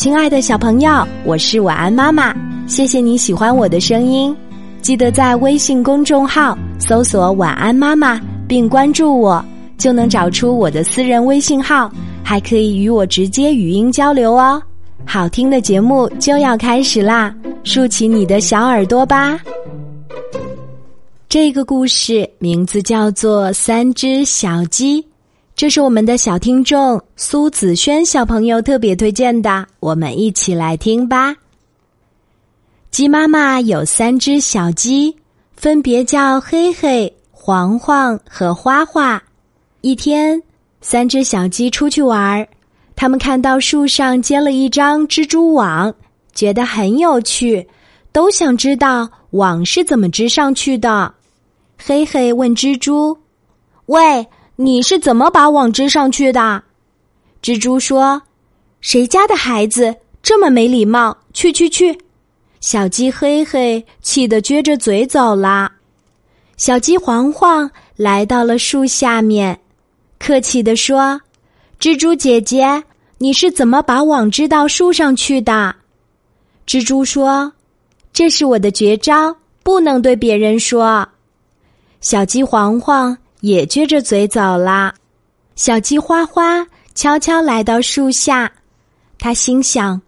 亲爱的小朋友，我是晚安妈妈，谢谢你喜欢我的声音。记得在微信公众号搜索“晚安妈妈”并关注我，就能找出我的私人微信号，还可以与我直接语音交流哦。好听的节目就要开始啦，竖起你的小耳朵吧。这个故事名字叫做《三只小鸡》。这是我们的小听众苏子轩小朋友特别推荐的，我们一起来听吧。鸡妈妈有三只小鸡，分别叫黑黑、黄黄和花花。一天，三只小鸡出去玩儿，他们看到树上结了一张蜘蛛网，觉得很有趣，都想知道网是怎么织上去的。黑黑问蜘蛛：“喂。”你是怎么把网织上去的？蜘蛛说：“谁家的孩子这么没礼貌？去去去！”小鸡黑黑气得撅着嘴走了。小鸡黄黄来到了树下面，客气地说：“蜘蛛姐姐，你是怎么把网织到树上去的？”蜘蛛说：“这是我的绝招，不能对别人说。”小鸡黄黄。也撅着嘴走了。小鸡花花悄悄来到树下，他心想：“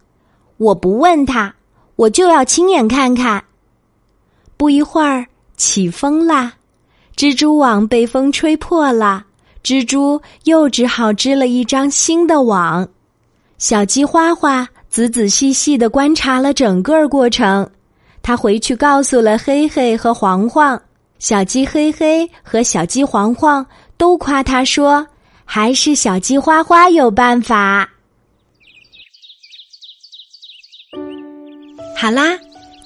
我不问他，我就要亲眼看看。”不一会儿，起风啦，蜘蛛网被风吹破了，蜘蛛又只好织了一张新的网。小鸡花花仔仔细细的观察了整个过程，他回去告诉了黑黑和黄黄。小鸡黑黑和小鸡黄黄都夸他说：“还是小鸡花花有办法。”好啦，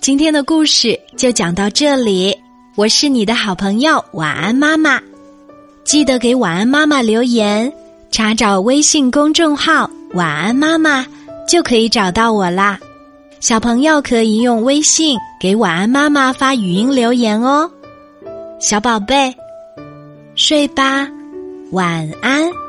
今天的故事就讲到这里。我是你的好朋友晚安妈妈，记得给晚安妈妈留言，查找微信公众号“晚安妈妈”就可以找到我啦。小朋友可以用微信给晚安妈妈发语音留言哦。小宝贝，睡吧，晚安。